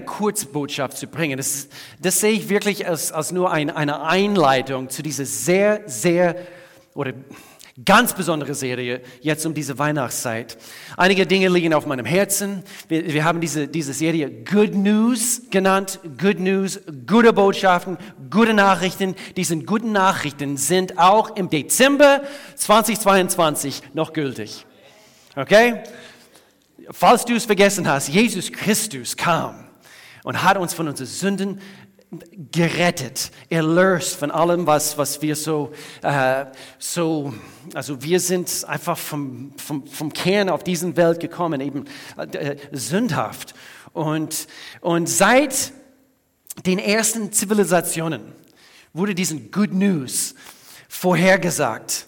Kurzbotschaft zu bringen. Das, das sehe ich wirklich als, als nur ein, eine Einleitung zu dieser sehr, sehr oder ganz besondere Serie jetzt um diese Weihnachtszeit. Einige Dinge liegen auf meinem Herzen. Wir, wir haben diese, diese Serie Good News genannt. Good News, gute Botschaften, gute Nachrichten. Diese guten Nachrichten sind auch im Dezember 2022 noch gültig. Okay? Falls du es vergessen hast, Jesus Christus kam und hat uns von unseren Sünden gerettet, erlöst von allem, was, was wir so, äh, so, also wir sind einfach vom, vom, vom Kern auf diesen Welt gekommen, eben äh, sündhaft. Und, und seit den ersten Zivilisationen wurde diesen Good News vorhergesagt.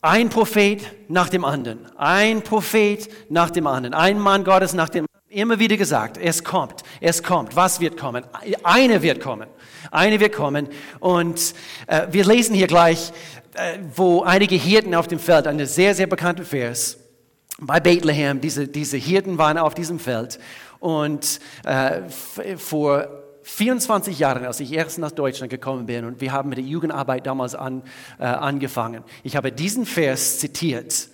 Ein Prophet nach dem anderen, ein Prophet nach dem anderen, ein Mann Gottes nach dem Immer wieder gesagt, es kommt, es kommt. Was wird kommen? Eine wird kommen. Eine wird kommen. Und äh, wir lesen hier gleich, äh, wo einige Hirten auf dem Feld, eine sehr, sehr bekannte Vers, bei Bethlehem, diese, diese Hirten waren auf diesem Feld. Und äh, vor 24 Jahren, als ich erst nach Deutschland gekommen bin und wir haben mit der Jugendarbeit damals an, äh, angefangen. Ich habe diesen Vers zitiert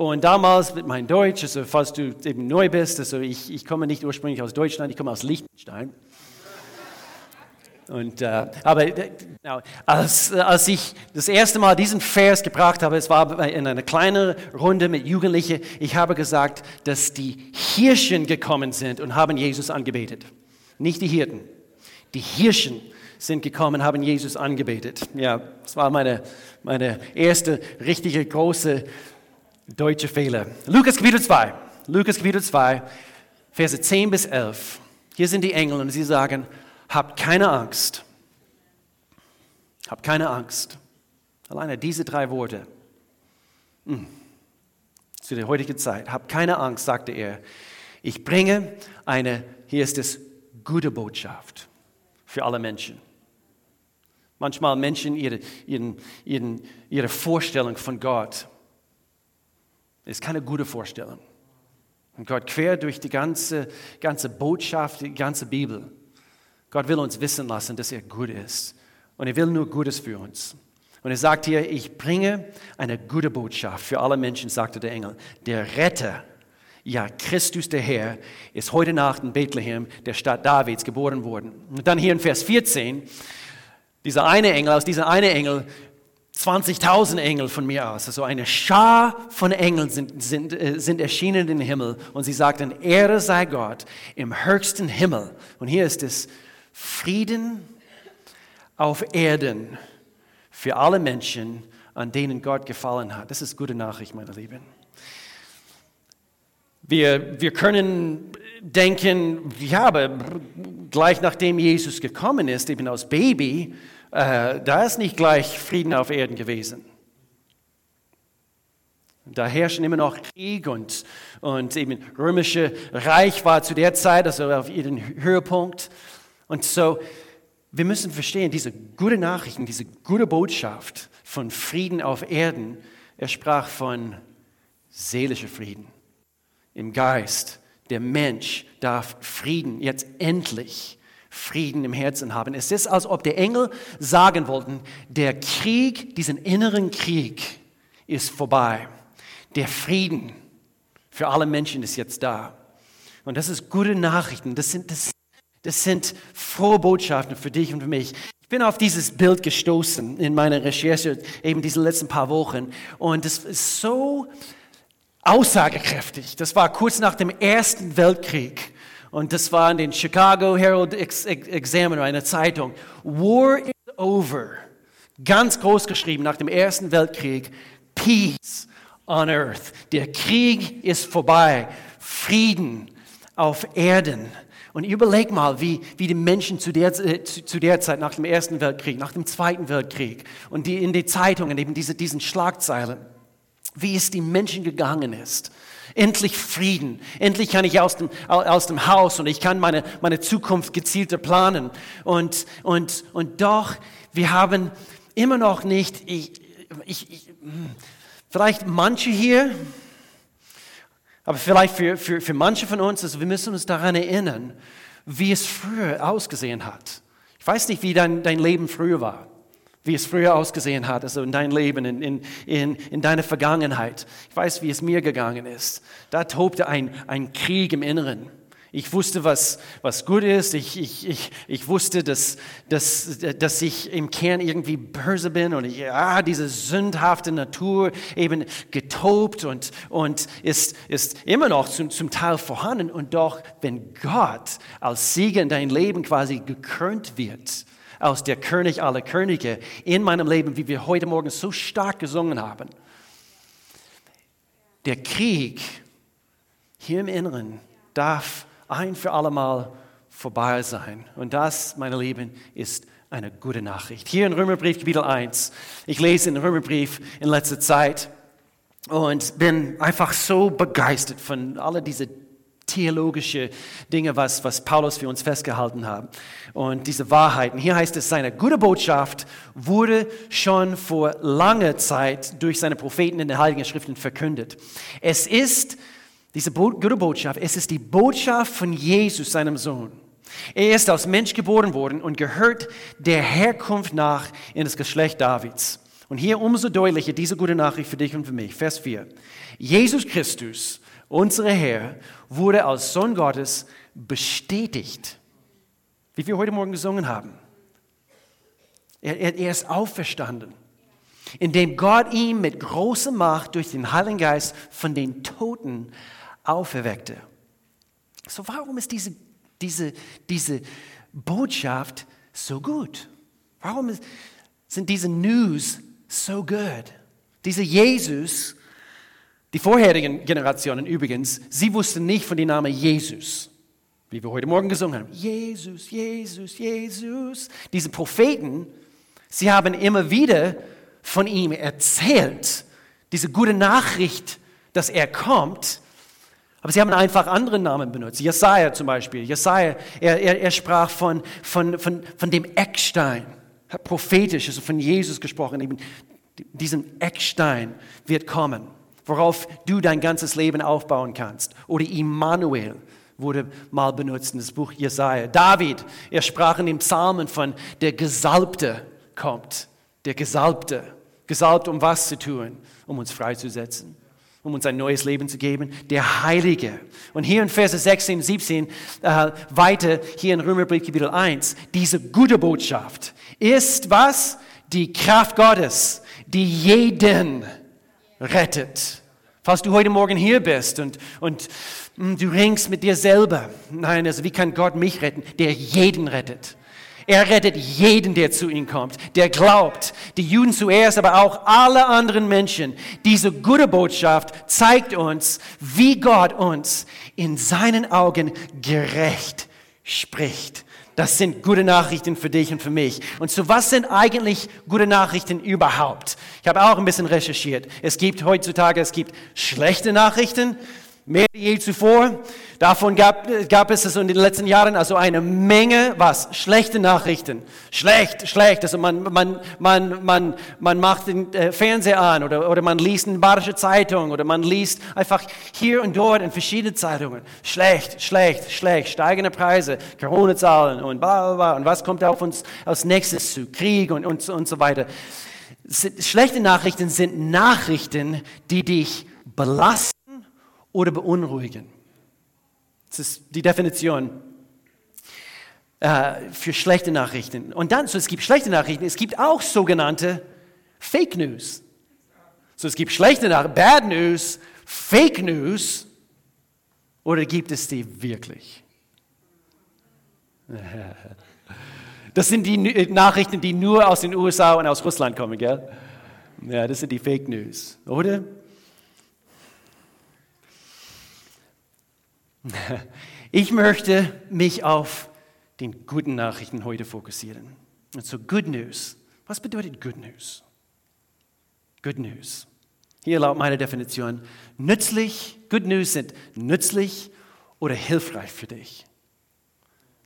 und damals mit meinem Deutsch, also falls du eben neu bist, also ich, ich komme nicht ursprünglich aus Deutschland, ich komme aus Liechtenstein. Und, äh, aber äh, als, als ich das erste Mal diesen Vers gebracht habe, es war in einer kleinen Runde mit Jugendlichen, ich habe gesagt, dass die Hirschen gekommen sind und haben Jesus angebetet. Nicht die Hirten. Die Hirschen sind gekommen, haben Jesus angebetet. Ja, das war meine, meine erste richtige große Deutsche Fehler. Lukas Kapitel 2. Lukas Kapitel 2, Verse 10 bis 11. Hier sind die Engel und sie sagen, habt keine Angst. Habt keine Angst. Alleine diese drei Worte. Hm. Zu der heutigen Zeit. Habt keine Angst, sagte er. Ich bringe eine, hier ist es, gute Botschaft für alle Menschen. Manchmal Menschen ihre, ihren, ihren, ihre Vorstellung von Gott ist keine gute Vorstellung. Und Gott quer durch die ganze, ganze Botschaft, die ganze Bibel. Gott will uns wissen lassen, dass er gut ist. Und er will nur Gutes für uns. Und er sagt hier, ich bringe eine gute Botschaft für alle Menschen, sagte der Engel. Der Retter, ja, Christus der Herr, ist heute Nacht in Bethlehem, der Stadt Davids, geboren worden. Und dann hier in Vers 14, dieser eine Engel, aus dieser eine Engel 20.000 Engel von mir aus, also eine Schar von Engeln sind, sind, äh, sind erschienen den Himmel und sie sagten, Ehre sei Gott im höchsten Himmel. Und hier ist es, Frieden auf Erden für alle Menschen, an denen Gott gefallen hat. Das ist gute Nachricht, meine Lieben. Wir, wir können denken, ja, aber gleich nachdem Jesus gekommen ist, eben als Baby, äh, da ist nicht gleich Frieden auf Erden gewesen. Da herrschen immer noch Krieg und, und eben römische Reich war zu der Zeit, also auf ihren Höhepunkt. Und so, wir müssen verstehen, diese gute Nachrichten, diese gute Botschaft von Frieden auf Erden, er sprach von seelischer Frieden im Geist. Der Mensch darf Frieden jetzt endlich Frieden im Herzen haben. Es ist, als ob der Engel sagen wollten, der Krieg, diesen inneren Krieg ist vorbei. Der Frieden für alle Menschen ist jetzt da. Und das ist gute Nachrichten. Das sind, das, das sind frohe Botschaften für dich und für mich. Ich bin auf dieses Bild gestoßen in meiner Recherche eben diese letzten paar Wochen. Und es ist so aussagekräftig. Das war kurz nach dem Ersten Weltkrieg. Und das war in den Chicago Herald Examiner, eine Zeitung. War is over. Ganz groß geschrieben nach dem Ersten Weltkrieg. Peace on earth. Der Krieg ist vorbei. Frieden auf Erden. Und überleg mal, wie, wie die Menschen zu der, äh, zu, zu, der Zeit nach dem Ersten Weltkrieg, nach dem Zweiten Weltkrieg und die in den Zeitungen eben diese, diesen Schlagzeilen, wie es den Menschen gegangen ist. Endlich Frieden. Endlich kann ich aus dem, aus dem Haus und ich kann meine, meine Zukunft gezielter planen. Und, und, und doch, wir haben immer noch nicht, ich, ich, ich, vielleicht manche hier, aber vielleicht für, für, für manche von uns, also wir müssen uns daran erinnern, wie es früher ausgesehen hat. Ich weiß nicht, wie dein, dein Leben früher war, wie es früher ausgesehen hat, also in deinem Leben, in, in, in, in deiner Vergangenheit. Ich weiß, wie es mir gegangen ist. Da tobte ein, ein Krieg im Inneren. Ich wusste, was, was gut ist. Ich, ich, ich, ich wusste, dass, dass, dass ich im Kern irgendwie böse bin und ich, ja, diese sündhafte Natur eben getobt und, und ist, ist immer noch zum, zum Teil vorhanden. Und doch, wenn Gott als Sieger in dein Leben quasi gekrönt wird, aus der König aller Könige in meinem Leben, wie wir heute Morgen so stark gesungen haben, der Krieg hier im Inneren darf ein für allemal vorbei sein. Und das, meine Lieben, ist eine gute Nachricht. Hier in Römerbrief Kapitel 1. Ich lese den Römerbrief in letzter Zeit und bin einfach so begeistert von all diese theologische Dinge, was, was Paulus für uns festgehalten hat. Und diese Wahrheiten. Hier heißt es, seine gute Botschaft wurde schon vor langer Zeit durch seine Propheten in den Heiligen Schriften verkündet. Es ist diese gute Botschaft, es ist die Botschaft von Jesus, seinem Sohn. Er ist als Mensch geboren worden und gehört der Herkunft nach in das Geschlecht Davids. Und hier umso deutlicher diese gute Nachricht für dich und für mich. Vers 4. Jesus Christus, unser Herr, wurde als Sohn Gottes bestätigt, wie wir heute Morgen gesungen haben. Er, er, er ist auferstanden, indem Gott ihn mit großer Macht durch den Heiligen Geist von den Toten auferweckte. So warum ist diese, diese, diese Botschaft so gut? Warum ist, sind diese News so gut? Dieser Jesus, die vorherigen Generationen übrigens, sie wussten nicht von dem Namen Jesus, wie wir heute Morgen gesungen haben. Jesus, Jesus, Jesus. Diese Propheten, sie haben immer wieder von ihm erzählt, diese gute Nachricht, dass er kommt, aber sie haben einfach andere Namen benutzt. Jesaja zum Beispiel. Jesaja, er, er, er sprach von, von, von, von dem Eckstein, prophetisch, also von Jesus gesprochen. Eben, diesen Eckstein wird kommen, worauf du dein ganzes Leben aufbauen kannst. Oder Immanuel wurde mal benutzt in das Buch Jesaja. David, er sprach in den Psalmen von der Gesalbte kommt. Der Gesalbte. Gesalbt, um was zu tun? Um uns freizusetzen um uns ein neues Leben zu geben, der Heilige. Und hier in Verse 16, 17, äh, weiter, hier in Römerbrief Kapitel 1, diese gute Botschaft ist was? Die Kraft Gottes, die jeden rettet. Falls du heute Morgen hier bist und, und hm, du ringst mit dir selber, nein, also wie kann Gott mich retten? Der jeden rettet. Er rettet jeden, der zu ihm kommt, der glaubt. Die Juden zuerst, aber auch alle anderen Menschen. Diese gute Botschaft zeigt uns, wie Gott uns in seinen Augen gerecht spricht. Das sind gute Nachrichten für dich und für mich. Und so was sind eigentlich gute Nachrichten überhaupt? Ich habe auch ein bisschen recherchiert. Es gibt heutzutage, es gibt schlechte Nachrichten, mehr je zuvor. Davon gab, gab es in den letzten Jahren also eine Menge, was? Schlechte Nachrichten. Schlecht, schlecht. Also man, man, man, man, man macht den äh, Fernseher an oder, oder man liest eine Badische Zeitung oder man liest einfach hier und dort in verschiedene Zeitungen. Schlecht, schlecht, schlecht. Steigende Preise, Corona-Zahlen und bla, bla, bla. Und was kommt auf uns als nächstes zu? Krieg und, und, und so weiter. Schlechte Nachrichten sind Nachrichten, die dich belasten oder beunruhigen. Das ist die Definition äh, für schlechte Nachrichten. Und dann, so es gibt schlechte Nachrichten, es gibt auch sogenannte Fake News. So es gibt schlechte Nachrichten, Bad News, Fake News, oder gibt es die wirklich? Das sind die Nachrichten, die nur aus den USA und aus Russland kommen, gell? Ja, das sind die Fake News, oder? Ich möchte mich auf den guten Nachrichten heute fokussieren. Also Good News. Was bedeutet Good News? Good News. Hier laut meiner Definition, nützlich, Good News sind nützlich oder hilfreich für dich.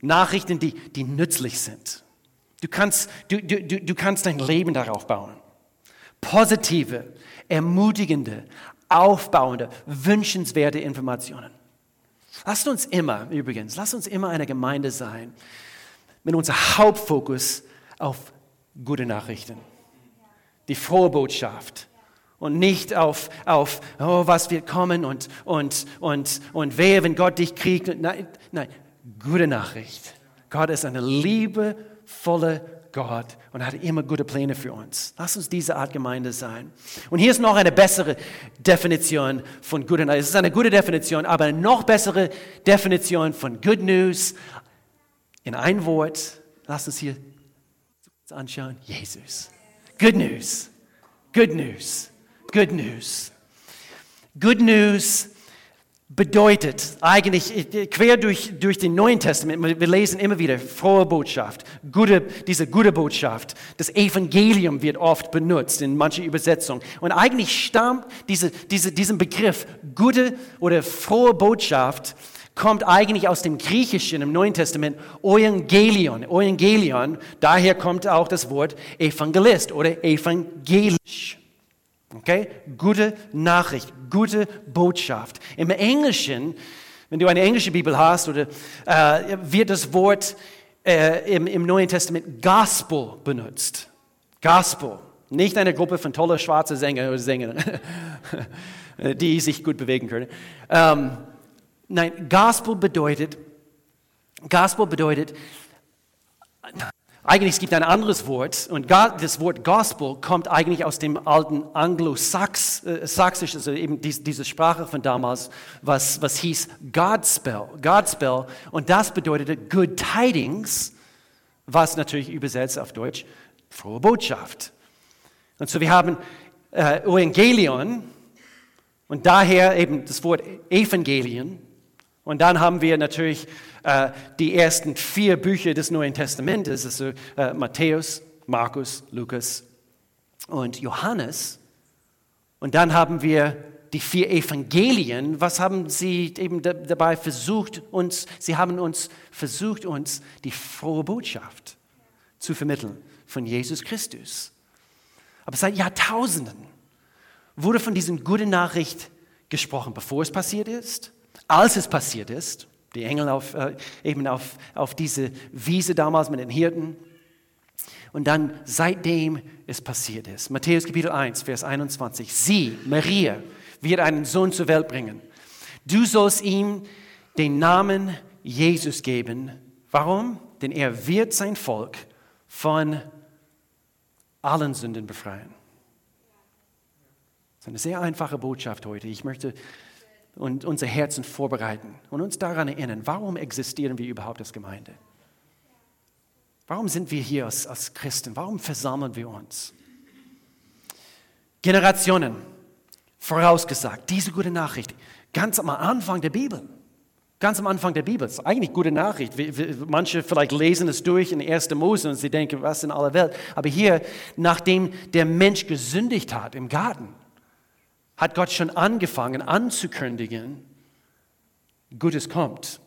Nachrichten, die, die nützlich sind. Du kannst, du, du, du kannst dein Leben darauf bauen. Positive, ermutigende, aufbauende, wünschenswerte Informationen. Lasst uns immer, übrigens, lasst uns immer eine Gemeinde sein, mit unserem Hauptfokus auf gute Nachrichten, die frohe Botschaft und nicht auf, auf oh, was wird kommen und, und, und, und wehe, wenn Gott dich kriegt. Nein, nein, gute Nachricht. Gott ist eine liebevolle Gott und hat immer gute Pläne für uns. Lass uns diese Art Gemeinde sein. Und hier ist noch eine bessere Definition von Good News. Es ist eine gute Definition, aber eine noch bessere Definition von Good News in ein Wort. Lass uns hier anschauen. Jesus. Good News. Good News. Good News. Good News bedeutet eigentlich quer durch, durch den Neuen Testament, wir lesen immer wieder frohe Botschaft, gute, diese gute Botschaft. Das Evangelium wird oft benutzt in manchen Übersetzungen. Und eigentlich stammt diese, diese, diesen Begriff gute oder frohe Botschaft kommt eigentlich aus dem Griechischen im Neuen Testament Evangelion. Evangelion, daher kommt auch das Wort Evangelist oder evangelisch. Okay? Gute Nachricht, gute Botschaft. Im Englischen, wenn du eine englische Bibel hast, oder, äh, wird das Wort äh, im, im Neuen Testament Gospel benutzt. Gospel. Nicht eine Gruppe von toller schwarzen Sänger oder Sängern, die sich gut bewegen können. Ähm, nein, Gospel bedeutet, Gospel bedeutet eigentlich es gibt ein anderes Wort und das Wort Gospel kommt eigentlich aus dem alten Anglo-Saxisch, also eben diese Sprache von damals, was, was hieß Godspell, Godspell und das bedeutete Good Tidings, was natürlich übersetzt auf Deutsch frohe Botschaft. Und so wir haben äh, Evangelion und daher eben das Wort Evangelion und dann haben wir natürlich äh, die ersten vier Bücher des Neuen Testamentes, also äh, Matthäus, Markus, Lukas und Johannes. Und dann haben wir die vier Evangelien. Was haben sie eben dabei versucht, uns, sie haben uns versucht, uns die frohe Botschaft zu vermitteln von Jesus Christus. Aber seit Jahrtausenden wurde von diesen guten Nachricht gesprochen, bevor es passiert ist, als es passiert ist die Engel auf, äh, eben auf, auf diese Wiese damals mit den Hirten. Und dann seitdem es passiert ist. Matthäus Kapitel 1, Vers 21. Sie, Maria, wird einen Sohn zur Welt bringen. Du sollst ihm den Namen Jesus geben. Warum? Denn er wird sein Volk von allen Sünden befreien. Das ist eine sehr einfache Botschaft heute. Ich möchte und unser Herzen vorbereiten und uns daran erinnern, warum existieren wir überhaupt als Gemeinde? Warum sind wir hier als, als Christen? Warum versammeln wir uns? Generationen vorausgesagt, diese gute Nachricht, ganz am Anfang der Bibel. Ganz am Anfang der Bibel. Ist eigentlich gute Nachricht. Manche vielleicht lesen es durch in 1. Mose und sie denken, was in aller Welt. Aber hier, nachdem der Mensch gesündigt hat im Garten, hat Gott schon angefangen anzukündigen, Gutes kommt.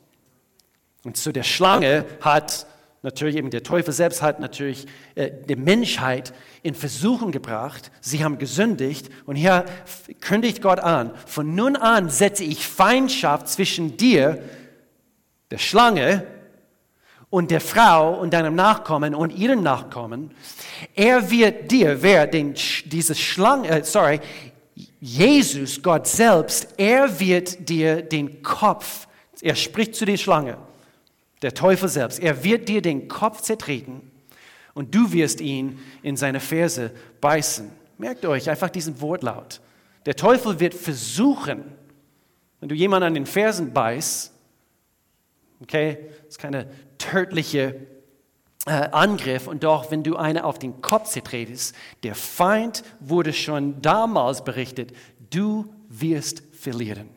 Und zu der Schlange hat natürlich eben der Teufel selbst hat natürlich äh, die Menschheit in Versuchung gebracht. Sie haben gesündigt und hier kündigt Gott an, von nun an setze ich Feindschaft zwischen dir, der Schlange, und der Frau und deinem Nachkommen und ihren Nachkommen. Er wird dir, wer den, diese Schlange, äh, sorry, Jesus, Gott selbst, er wird dir den Kopf, er spricht zu der Schlange, der Teufel selbst, er wird dir den Kopf zertreten und du wirst ihn in seine Ferse beißen. Merkt euch einfach diesen Wortlaut. Der Teufel wird versuchen, wenn du jemanden an den Fersen beißt, okay, das ist keine tödliche Angriff und doch, wenn du eine auf den Kopf zertretest, der Feind wurde schon damals berichtet, du wirst verlieren.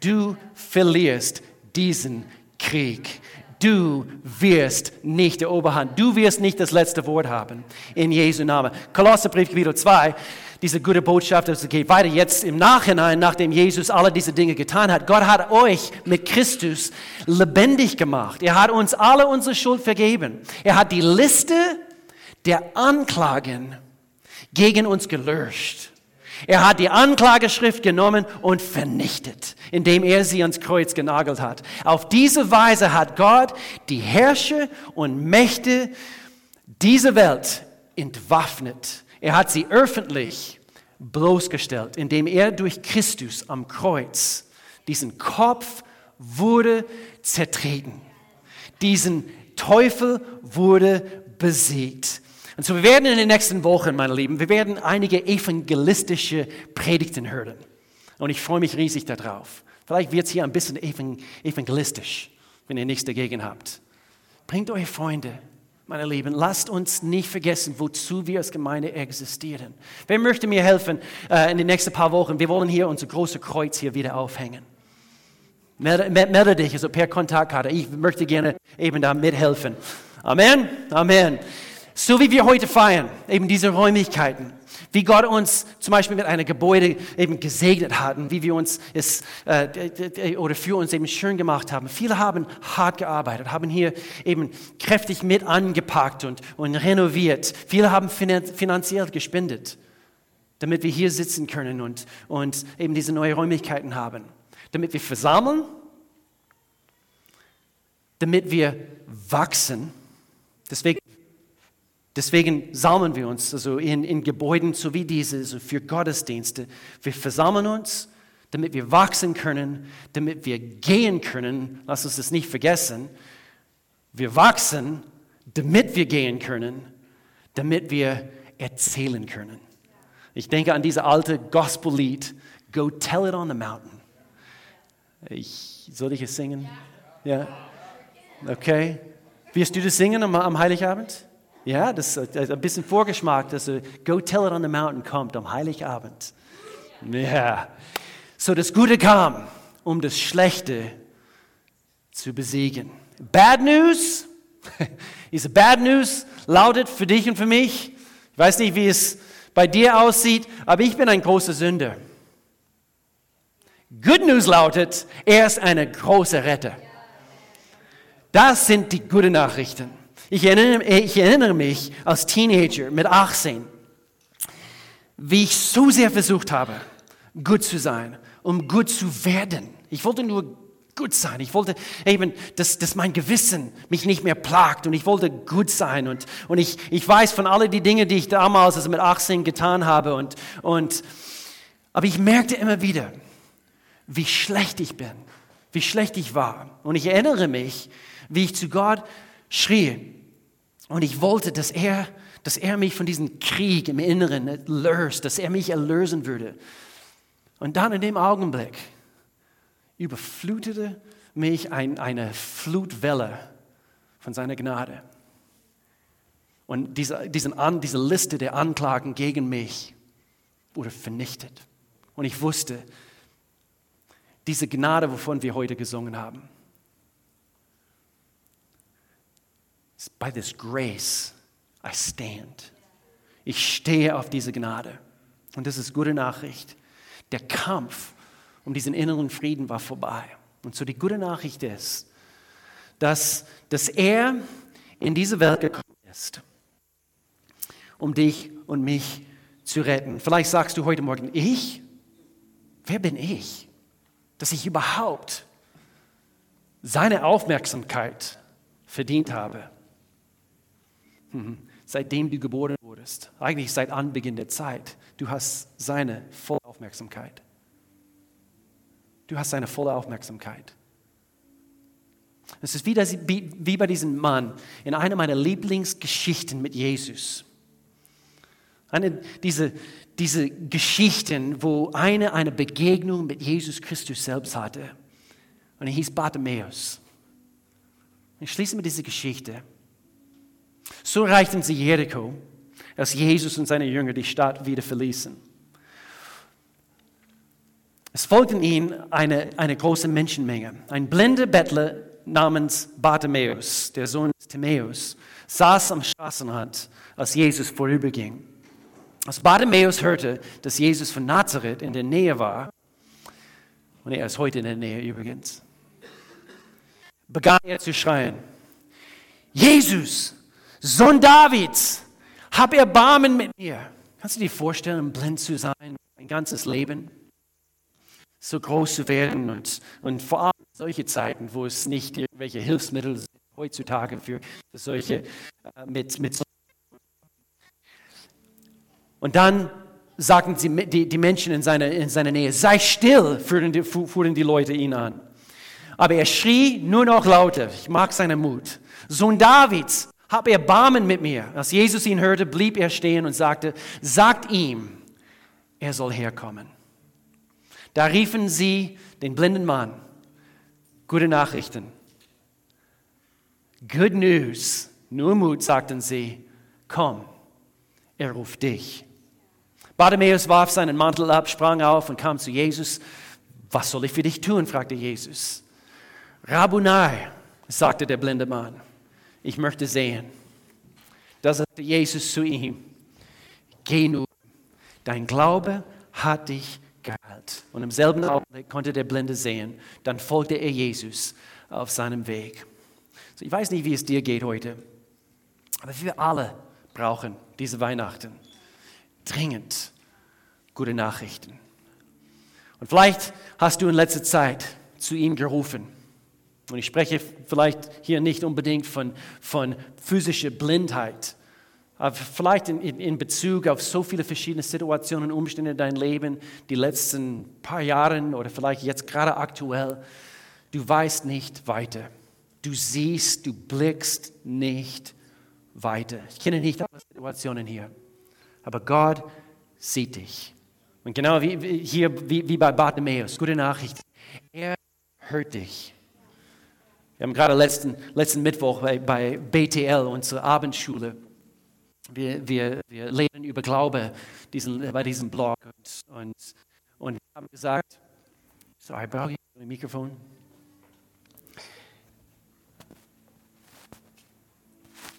Du verlierst diesen Krieg. Du wirst nicht der Oberhand. Du wirst nicht das letzte Wort haben. In Jesu Namen. Kolosserbrief Kapitel 2 diese gute Botschaft, es geht weiter jetzt im Nachhinein, nachdem Jesus alle diese Dinge getan hat. Gott hat euch mit Christus lebendig gemacht. Er hat uns alle unsere Schuld vergeben. Er hat die Liste der Anklagen gegen uns gelöscht. Er hat die Anklageschrift genommen und vernichtet, indem er sie ans Kreuz genagelt hat. Auf diese Weise hat Gott die Herrscher und Mächte dieser Welt entwaffnet. Er hat sie öffentlich bloßgestellt, indem er durch Christus am Kreuz diesen Kopf wurde zertreten. Diesen Teufel wurde besiegt. Und so, wir werden in den nächsten Wochen, meine Lieben, wir werden einige evangelistische Predigten hören. Und ich freue mich riesig darauf. Vielleicht wird es hier ein bisschen evangelistisch, wenn ihr nichts dagegen habt. Bringt eure Freunde, meine Lieben. Lasst uns nicht vergessen, wozu wir als Gemeinde existieren. Wer möchte mir helfen äh, in den nächsten paar Wochen? Wir wollen hier unser großes Kreuz hier wieder aufhängen. Melde, melde dich, also per Kontaktkarte. Ich möchte gerne eben da mithelfen. Amen. Amen. So wie wir heute feiern, eben diese Räumlichkeiten, wie Gott uns zum Beispiel mit einem Gebäude eben gesegnet hat und wie wir uns es äh, oder für uns eben schön gemacht haben. Viele haben hart gearbeitet, haben hier eben kräftig mit angepackt und, und renoviert. Viele haben finanziell gespendet, damit wir hier sitzen können und, und eben diese neuen Räumlichkeiten haben. Damit wir versammeln, damit wir wachsen. Deswegen Deswegen sammeln wir uns also in, in Gebäuden so wie diese, also für Gottesdienste. Wir versammeln uns, damit wir wachsen können, damit wir gehen können. Lass uns das nicht vergessen. Wir wachsen, damit wir gehen können, damit wir erzählen können. Ich denke an diese alte Gospellied, Go Tell It on the Mountain. Ich, soll ich es singen? Ja? Okay. Wirst du das singen am, am Heiligabend? Ja, das ist ein bisschen Vorgeschmack, dass Go Tell It on the Mountain kommt am Heiligabend. Ja. So, das Gute kam, um das Schlechte zu besiegen. Bad News, diese Bad News lautet für dich und für mich, ich weiß nicht, wie es bei dir aussieht, aber ich bin ein großer Sünder. Good News lautet, er ist eine große Retter. Das sind die guten Nachrichten. Ich erinnere, ich erinnere mich als Teenager mit 18, wie ich so sehr versucht habe, gut zu sein, um gut zu werden. Ich wollte nur gut sein. Ich wollte eben, dass, dass mein Gewissen mich nicht mehr plagt und ich wollte gut sein. Und, und ich, ich weiß von all die Dinge, die ich damals also mit 18 getan habe. Und, und, aber ich merkte immer wieder, wie schlecht ich bin, wie schlecht ich war. Und ich erinnere mich, wie ich zu Gott schrie, und ich wollte, dass er, dass er mich von diesem Krieg im Inneren löst, dass er mich erlösen würde. Und dann in dem Augenblick überflutete mich ein, eine Flutwelle von seiner Gnade. Und diese, diesen, diese Liste der Anklagen gegen mich wurde vernichtet. Und ich wusste, diese Gnade, wovon wir heute gesungen haben, By this grace I stand. Ich stehe auf diese Gnade. Und das ist gute Nachricht. Der Kampf um diesen inneren Frieden war vorbei. Und so die gute Nachricht ist, dass, dass er in diese Welt gekommen ist, um dich und mich zu retten. Vielleicht sagst du heute Morgen, ich? Wer bin ich? Dass ich überhaupt seine Aufmerksamkeit verdient habe. Mhm. Seitdem du geboren wurdest, eigentlich seit Anbeginn der Zeit, du hast seine volle Aufmerksamkeit. Du hast seine volle Aufmerksamkeit. Es ist wie, das, wie bei diesem Mann in einer meiner Lieblingsgeschichten mit Jesus. Eine, diese, diese Geschichten, wo eine eine Begegnung mit Jesus Christus selbst hatte. Und er hieß Bartimäus. Ich schließe mit dieser Geschichte. So erreichten sie Jericho, als Jesus und seine Jünger die Stadt wieder verließen. Es folgten ihnen eine, eine große Menschenmenge. Ein blinder Bettler namens Bartimäus, der Sohn des Timäus, saß am Straßenrand, als Jesus vorüberging. Als Bartimäus hörte, dass Jesus von Nazareth in der Nähe war, und er ist heute in der Nähe übrigens, begann er zu schreien, Jesus, Sohn Davids, hab Erbarmen mit mir. Kannst du dir vorstellen, blind zu sein, ein ganzes Leben so groß zu werden und, und vor allem solche Zeiten, wo es nicht irgendwelche Hilfsmittel sind heutzutage für solche äh, mit, mit und dann sagten sie, die, die Menschen in seiner, in seiner Nähe, sei still, fuhren die, fuhren die Leute ihn an. Aber er schrie nur noch lauter. Ich mag seinen Mut. Sohn Davids, hab Erbarmen mit mir. Als Jesus ihn hörte, blieb er stehen und sagte, sagt ihm, er soll herkommen. Da riefen sie den blinden Mann. Gute Nachrichten. Good news. Nur Mut, sagten sie. Komm, er ruft dich. Bartimäus warf seinen Mantel ab, sprang auf und kam zu Jesus. Was soll ich für dich tun? fragte Jesus. Rabunai, sagte der blinde Mann, ich möchte sehen. Da sagte Jesus zu ihm, geh nur, dein Glaube hat dich geheilt. Und im selben Augenblick konnte der Blinde sehen. Dann folgte er Jesus auf seinem Weg. So, ich weiß nicht, wie es dir geht heute, aber wir alle brauchen diese Weihnachten dringend gute Nachrichten. Und vielleicht hast du in letzter Zeit zu ihm gerufen. Und ich spreche vielleicht hier nicht unbedingt von, von physischer Blindheit, aber vielleicht in, in, Bezug auf so viele verschiedene Situationen und Umstände in deinem Leben, die letzten paar Jahre oder vielleicht jetzt gerade aktuell. Du weißt nicht weiter. Du siehst, du blickst nicht weiter. Ich kenne nicht alle Situationen hier, aber Gott sieht dich. Und genau wie hier, wie, wie bei Bartimäus, gute Nachricht. Er hört dich. Wir haben gerade letzten, letzten Mittwoch bei, bei BTL, unsere Abendschule, wir, wir, wir lernen über Glaube diesen, bei diesem Blog und, und, und haben gesagt, sorry, brauche ich ein Mikrofon?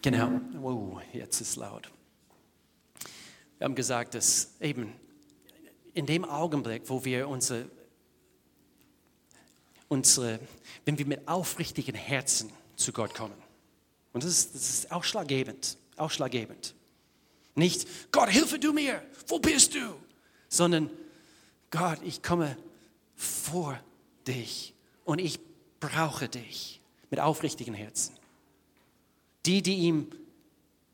Genau, wow, jetzt ist laut. Wir haben gesagt, dass eben in dem Augenblick, wo wir unsere, unsere wenn wir mit aufrichtigen Herzen zu Gott kommen, und das ist, das ist ausschlaggebend, ausschlaggebend. Nicht, Gott, hilfe du mir, wo bist du? Sondern, Gott, ich komme vor dich und ich brauche dich mit aufrichtigen Herzen. Die, die ihm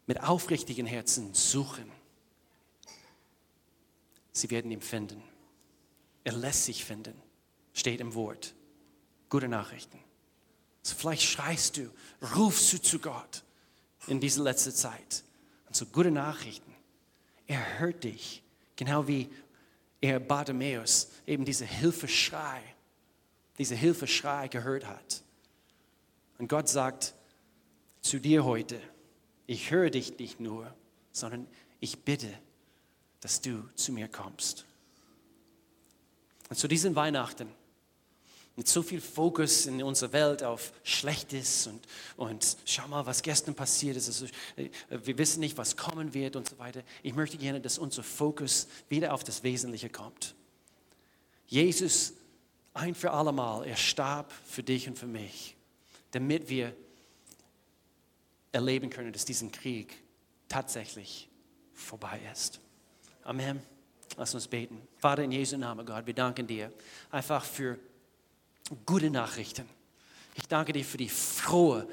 mit aufrichtigen Herzen suchen, sie werden ihn finden. Er lässt sich finden, steht im Wort. Gute Nachrichten. So vielleicht schreist du, rufst du zu Gott in dieser letzten Zeit. Und so gute Nachrichten. Er hört dich, genau wie er Bartimäus eben diese Hilfeschrei, diese Hilfeschrei gehört hat. Und Gott sagt zu dir heute, ich höre dich nicht nur, sondern ich bitte, dass du zu mir kommst. Und zu diesen Weihnachten mit so viel Fokus in unserer Welt auf Schlechtes und, und schau mal, was gestern passiert ist. Also, äh, wir wissen nicht, was kommen wird und so weiter. Ich möchte gerne, dass unser Fokus wieder auf das Wesentliche kommt. Jesus, ein für allemal, er starb für dich und für mich, damit wir erleben können, dass dieser Krieg tatsächlich vorbei ist. Amen. Lass uns beten. Vater, in Jesu Namen, Gott, wir danken dir einfach für gute Nachrichten. Ich danke dir für die frohe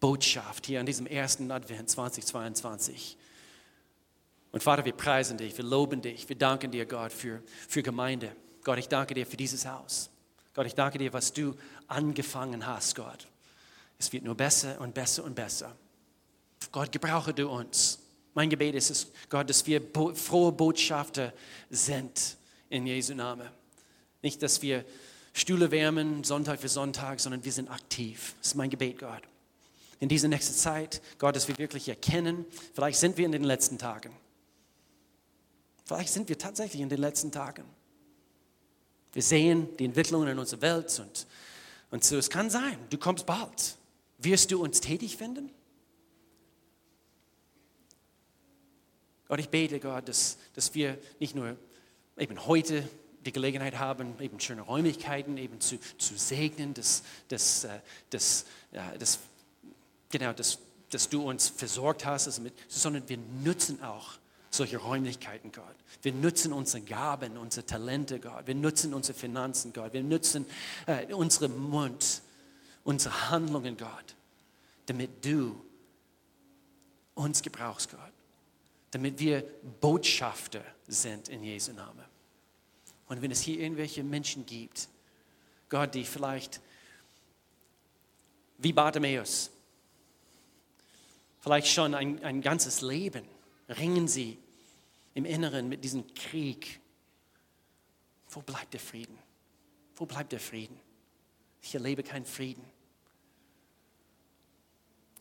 Botschaft hier an diesem ersten Advent 2022. Und Vater, wir preisen dich, wir loben dich, wir danken dir, Gott, für, für Gemeinde. Gott, ich danke dir für dieses Haus. Gott, ich danke dir, was du angefangen hast, Gott. Es wird nur besser und besser und besser. Gott, gebrauche du uns. Mein Gebet ist es, Gott, dass wir frohe Botschafter sind in Jesu Namen. Nicht, dass wir Stühle wärmen, Sonntag für Sonntag, sondern wir sind aktiv. Das ist mein Gebet, Gott. In dieser nächsten Zeit, Gott, dass wir wirklich erkennen, vielleicht sind wir in den letzten Tagen. Vielleicht sind wir tatsächlich in den letzten Tagen. Wir sehen die Entwicklungen in unserer Welt und, und so, es kann sein, du kommst bald. Wirst du uns tätig finden? Gott, ich bete, Gott, dass, dass wir nicht nur eben heute die Gelegenheit haben, eben schöne Räumlichkeiten eben zu, zu segnen, dass, dass, äh, dass, dass, genau, dass, dass du uns versorgt hast, also mit, sondern wir nutzen auch solche Räumlichkeiten, Gott. Wir nutzen unsere Gaben, unsere Talente, Gott. Wir nutzen unsere Finanzen, Gott. Wir nutzen äh, unseren Mund, unsere Handlungen, Gott, damit du uns gebrauchst, Gott. Damit wir Botschafter sind in Jesu Namen. Und wenn es hier irgendwelche Menschen gibt, Gott, die vielleicht wie Bartimäus, vielleicht schon ein, ein ganzes Leben ringen sie im Inneren mit diesem Krieg. Wo bleibt der Frieden? Wo bleibt der Frieden? Ich erlebe keinen Frieden.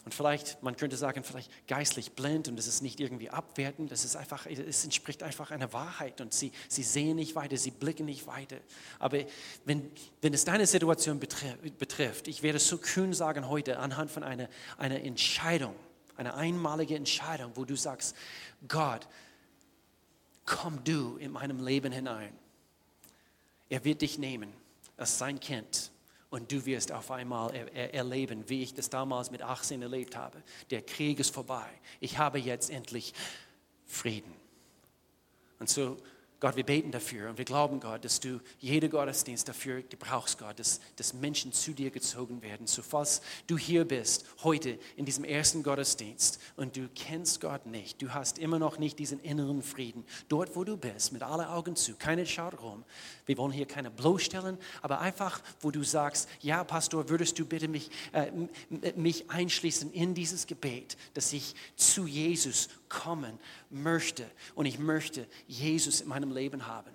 Und vielleicht, man könnte sagen, vielleicht geistlich blind und es ist nicht irgendwie abwertend, das ist einfach, es entspricht einfach einer Wahrheit und sie, sie sehen nicht weiter, sie blicken nicht weiter. Aber wenn, wenn es deine Situation betrifft, ich werde so kühn sagen heute anhand von einer, einer Entscheidung, einer einmaligen Entscheidung, wo du sagst, Gott, komm du in meinem Leben hinein. Er wird dich nehmen als sein Kind und du wirst auf einmal er, er, erleben, wie ich das damals mit 18 erlebt habe. Der Krieg ist vorbei. Ich habe jetzt endlich Frieden. Und so Gott, wir beten dafür und wir glauben, Gott, dass du jede Gottesdienst dafür gebrauchst, Gott, dass, dass Menschen zu dir gezogen werden. So falls du hier bist, heute in diesem ersten Gottesdienst und du kennst Gott nicht, du hast immer noch nicht diesen inneren Frieden, dort wo du bist, mit allen Augen zu, keiner schaut rum. Wir wollen hier keine bloßstellen, aber einfach, wo du sagst, ja, Pastor, würdest du bitte mich, äh, mich einschließen in dieses Gebet, dass ich zu Jesus kommen möchte und ich möchte Jesus in meinem Leben haben.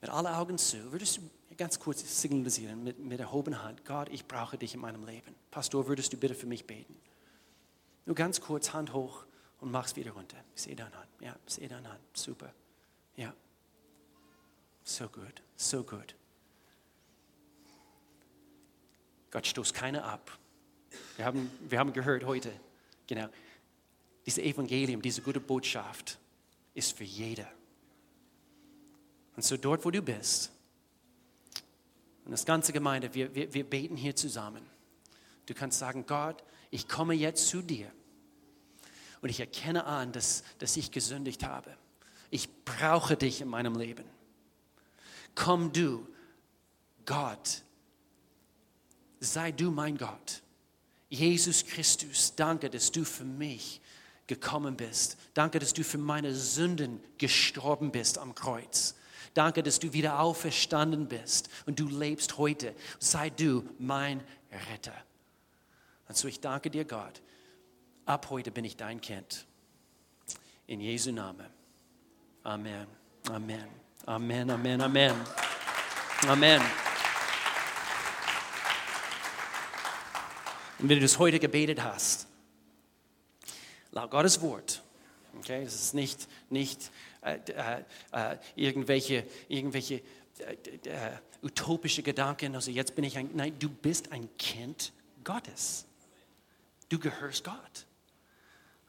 Mit allen Augen zu, würdest du ganz kurz signalisieren mit, mit erhobener Hand, Gott, ich brauche dich in meinem Leben. Pastor, würdest du bitte für mich beten? Nur ganz kurz, Hand hoch und mach's wieder runter. Ich sehe deine Hand. Ja, ich sehe deine Hand. Super. Ja. So gut, so gut. Gott stoßt keiner ab. Wir haben, wir haben gehört heute, genau, dieses Evangelium, diese gute Botschaft ist für jeder. Und so dort, wo du bist, und das ganze Gemeinde, wir, wir, wir beten hier zusammen. Du kannst sagen, Gott, ich komme jetzt zu dir. Und ich erkenne an, dass, dass ich gesündigt habe. Ich brauche dich in meinem Leben. Komm du, Gott, sei du mein Gott. Jesus Christus, danke, dass du für mich gekommen bist. Danke, dass du für meine Sünden gestorben bist am Kreuz. Danke, dass du wieder auferstanden bist und du lebst heute. Sei du mein Retter. Und so ich danke dir, Gott. Ab heute bin ich dein Kind. In Jesu Namen. Amen. Amen. Amen. Amen. Amen. Amen. Und wenn du das heute gebetet hast, laut Gottes Wort. Okay, das ist nicht, nicht äh, äh, äh irgendwelche, irgendwelche äh, äh, utopische Gedanken, also jetzt bin ich ein, nein, du bist ein Kind Gottes. Du gehörst Gott.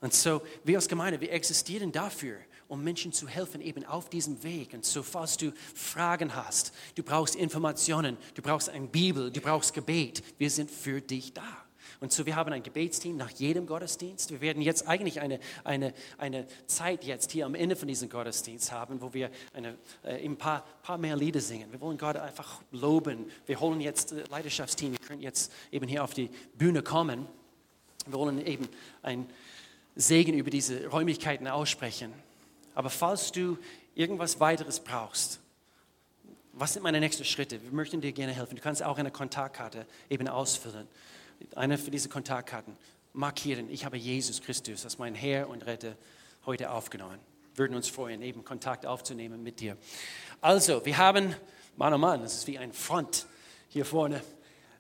Und so, wir als Gemeinde, wir existieren dafür, um Menschen zu helfen, eben auf diesem Weg. Und so, falls du Fragen hast, du brauchst Informationen, du brauchst eine Bibel, du brauchst Gebet, wir sind für dich da. Und so, wir haben ein Gebetsteam nach jedem Gottesdienst. Wir werden jetzt eigentlich eine, eine, eine Zeit jetzt hier am Ende von diesem Gottesdienst haben, wo wir eine, äh, ein paar, paar mehr Lieder singen. Wir wollen Gott einfach loben. Wir holen jetzt äh, Leidenschaftsteam, ihr könnt jetzt eben hier auf die Bühne kommen. Wir wollen eben ein Segen über diese Räumlichkeiten aussprechen. Aber falls du irgendwas weiteres brauchst, was sind meine nächsten Schritte? Wir möchten dir gerne helfen. Du kannst auch eine Kontaktkarte eben ausfüllen eine für diese Kontaktkarten markieren. Ich habe Jesus Christus als mein Herr und Retter heute aufgenommen. Würden uns freuen, eben Kontakt aufzunehmen mit dir. Also, wir haben, Mann oh Mann, das ist wie ein Front hier vorne.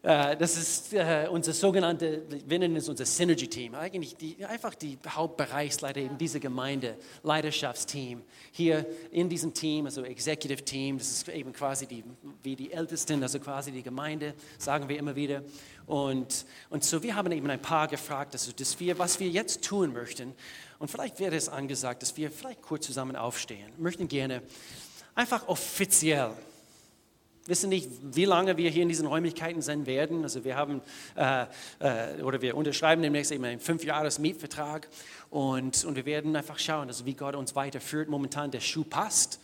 Äh, das ist äh, unser sogenannte, wir nennen es unser Synergy-Team, eigentlich die, einfach die Hauptbereichsleiter in dieser Gemeinde, Leidenschaftsteam. Hier in diesem Team, also Executive Team, das ist eben quasi die, wie die Ältesten, also quasi die Gemeinde, sagen wir immer wieder. Und, und so, wir haben eben ein paar gefragt, also, dass wir, was wir jetzt tun möchten. Und vielleicht wäre es angesagt, dass wir vielleicht kurz zusammen aufstehen. Wir möchten gerne einfach offiziell wissen nicht, wie lange wir hier in diesen Räumlichkeiten sein werden. Also wir haben äh, äh, oder wir unterschreiben demnächst eben einen fünfjahres Mietvertrag und, und wir werden einfach schauen, also wie Gott uns weiterführt. Momentan der Schuh passt.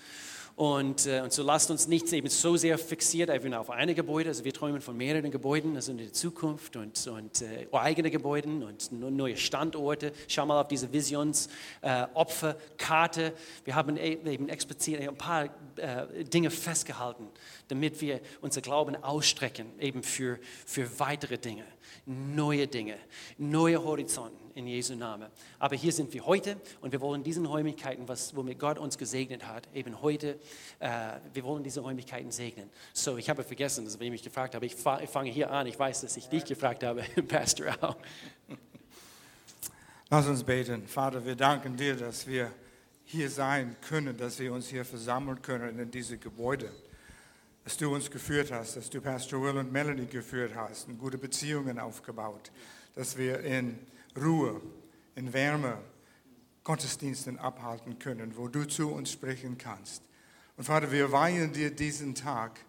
Und, äh, und so lasst uns nicht eben so sehr fixiert eben auf eine Gebäude. Also wir träumen von mehreren Gebäuden, also in der Zukunft und, und äh, eigene Gebäude und neue Standorte. Schau mal auf diese Visionsopferkarte. Äh, wir haben e-, eben explizit ein paar äh, Dinge festgehalten, damit wir unser Glauben ausstrecken, eben für, für weitere Dinge, neue Dinge, neue Horizonten in Jesu Namen. Aber hier sind wir heute und wir wollen diesen Räumlichkeiten, was, womit Gott uns gesegnet hat, eben heute, äh, wir wollen diese Räumlichkeiten segnen. So, ich habe vergessen, dass ich mich gefragt habe. Ich, ich fange hier an. Ich weiß, dass ich dich gefragt habe, Pastor auch. Lass uns beten. Vater, wir danken dir, dass wir hier sein können, dass wir uns hier versammeln können in diese Gebäude. Dass du uns geführt hast, dass du Pastor Will und Melanie geführt hast und gute Beziehungen aufgebaut, dass wir in Ruhe, in Wärme Gottesdiensten abhalten können, wo du zu uns sprechen kannst. Und Vater, wir weihen dir diesen Tag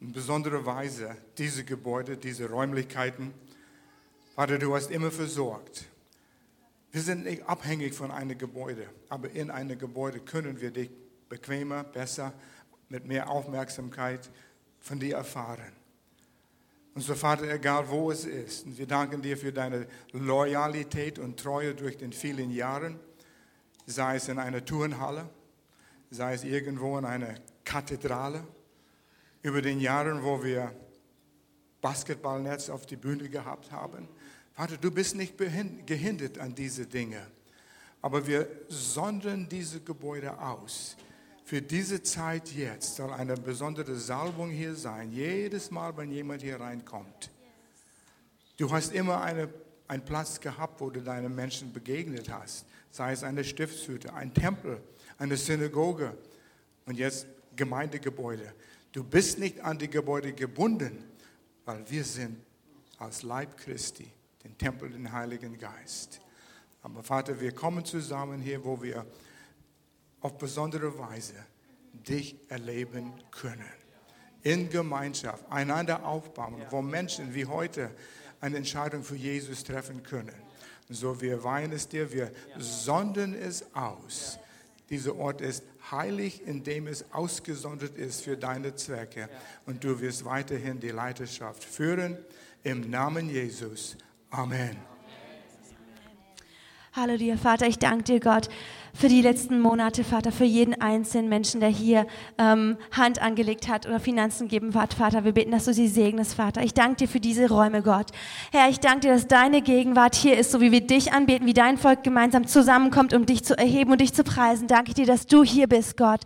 in besonderer Weise diese Gebäude, diese Räumlichkeiten. Vater, du hast immer versorgt. Wir sind nicht abhängig von einem Gebäude, aber in einem Gebäude können wir dich bequemer, besser, mit mehr Aufmerksamkeit von dir erfahren. Unser Vater, egal wo es ist, und wir danken dir für deine Loyalität und Treue durch den vielen Jahren, sei es in einer Turnhalle, sei es irgendwo in einer Kathedrale, über den Jahren, wo wir Basketballnetz auf die Bühne gehabt haben. Vater, du bist nicht gehindert an diese Dinge, aber wir sondern diese Gebäude aus für diese Zeit jetzt soll eine besondere Salbung hier sein. Jedes Mal, wenn jemand hier reinkommt. Du hast immer eine, einen Platz gehabt, wo du deinen Menschen begegnet hast. Sei es eine Stiftshütte, ein Tempel, eine Synagoge und jetzt Gemeindegebäude. Du bist nicht an die Gebäude gebunden, weil wir sind als Leib Christi, den Tempel, den Heiligen Geist. Aber Vater, wir kommen zusammen hier, wo wir auf besondere Weise dich erleben können. In Gemeinschaft, einander aufbauen, wo Menschen wie heute eine Entscheidung für Jesus treffen können. So, wir weihen es dir, wir sonden es aus. Dieser Ort ist heilig, indem es ausgesondert ist für deine Zwecke. Und du wirst weiterhin die Leiterschaft führen. Im Namen Jesus. Amen. Halleluja, Vater, ich danke dir, Gott für die letzten Monate, Vater, für jeden einzelnen Menschen, der hier ähm, Hand angelegt hat oder Finanzen geben hat, Vater. Wir beten, dass du sie segnest, Vater. Ich danke dir für diese Räume, Gott. Herr, ich danke dir, dass deine Gegenwart hier ist, so wie wir dich anbeten, wie dein Volk gemeinsam zusammenkommt, um dich zu erheben und dich zu preisen. Danke dir, dass du hier bist, Gott.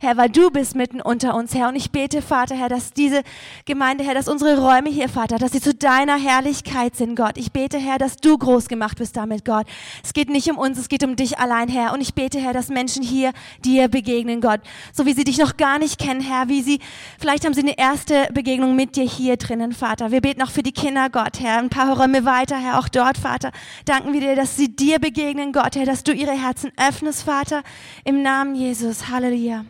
Herr, weil du bist mitten unter uns, Herr. Und ich bete, Vater, Herr, dass diese Gemeinde, Herr, dass unsere Räume hier, Vater, dass sie zu deiner Herrlichkeit sind, Gott. Ich bete, Herr, dass du groß gemacht bist damit, Gott. Es geht nicht um uns, es geht um dich allein, Herr. Und ich bete, Herr, dass Menschen hier dir begegnen, Gott. So wie sie dich noch gar nicht kennen, Herr, wie sie, vielleicht haben sie eine erste Begegnung mit dir hier drinnen, Vater. Wir beten auch für die Kinder, Gott, Herr. Ein paar Räume weiter, Herr, auch dort, Vater. Danken wir dir, dass sie dir begegnen, Gott, Herr, dass du ihre Herzen öffnest, Vater. Im Namen Jesus. Halleluja.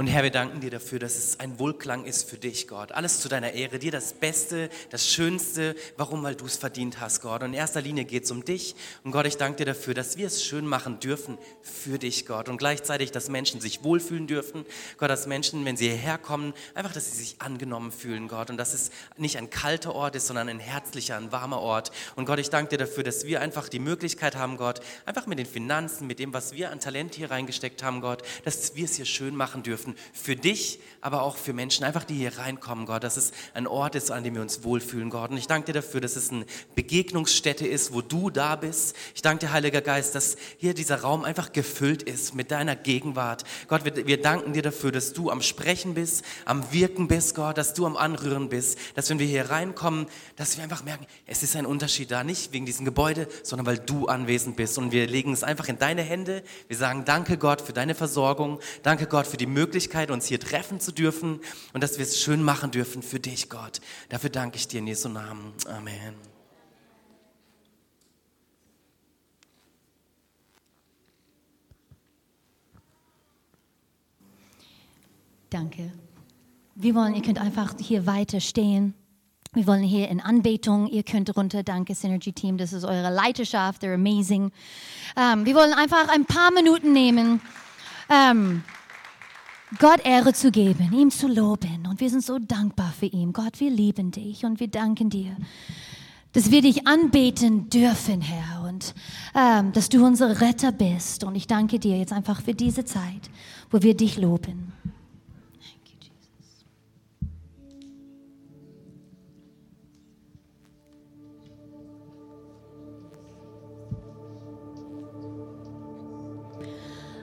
Und Herr, wir danken dir dafür, dass es ein Wohlklang ist für dich, Gott. Alles zu deiner Ehre, dir das Beste, das Schönste. Warum? Weil du es verdient hast, Gott. Und in erster Linie geht es um dich. Und Gott, ich danke dir dafür, dass wir es schön machen dürfen für dich, Gott. Und gleichzeitig, dass Menschen sich wohlfühlen dürfen. Gott, dass Menschen, wenn sie hierher kommen, einfach, dass sie sich angenommen fühlen, Gott. Und dass es nicht ein kalter Ort ist, sondern ein herzlicher, ein warmer Ort. Und Gott, ich danke dir dafür, dass wir einfach die Möglichkeit haben, Gott, einfach mit den Finanzen, mit dem, was wir an Talent hier reingesteckt haben, Gott, dass wir es hier schön machen dürfen dürfen. Für dich, aber auch für Menschen, einfach die hier reinkommen, Gott. Dass es ein Ort ist, an dem wir uns wohlfühlen, Gott. Und ich danke dir dafür, dass es eine Begegnungsstätte ist, wo du da bist. Ich danke dir, Heiliger Geist, dass hier dieser Raum einfach gefüllt ist mit deiner Gegenwart. Gott, wir, wir danken dir dafür, dass du am Sprechen bist, am Wirken bist, Gott, dass du am Anrühren bist. Dass wenn wir hier reinkommen, dass wir einfach merken, es ist ein Unterschied da. Nicht wegen diesem Gebäude, sondern weil du anwesend bist. Und wir legen es einfach in deine Hände. Wir sagen, danke Gott für deine Versorgung. Danke Gott für die Möglichkeit, Möglichkeit, uns hier treffen zu dürfen und dass wir es schön machen dürfen für dich, Gott. Dafür danke ich dir in Jesu Namen. Amen. Danke. Wir wollen, ihr könnt einfach hier weiter stehen. Wir wollen hier in Anbetung, ihr könnt runter, danke Synergy Team, das ist eure Leiterschaft, they're amazing. Ähm, wir wollen einfach ein paar Minuten nehmen, ähm, Gott Ehre zu geben, ihm zu loben. Und wir sind so dankbar für ihn. Gott, wir lieben dich und wir danken dir, dass wir dich anbeten dürfen, Herr, und ähm, dass du unser Retter bist. Und ich danke dir jetzt einfach für diese Zeit, wo wir dich loben.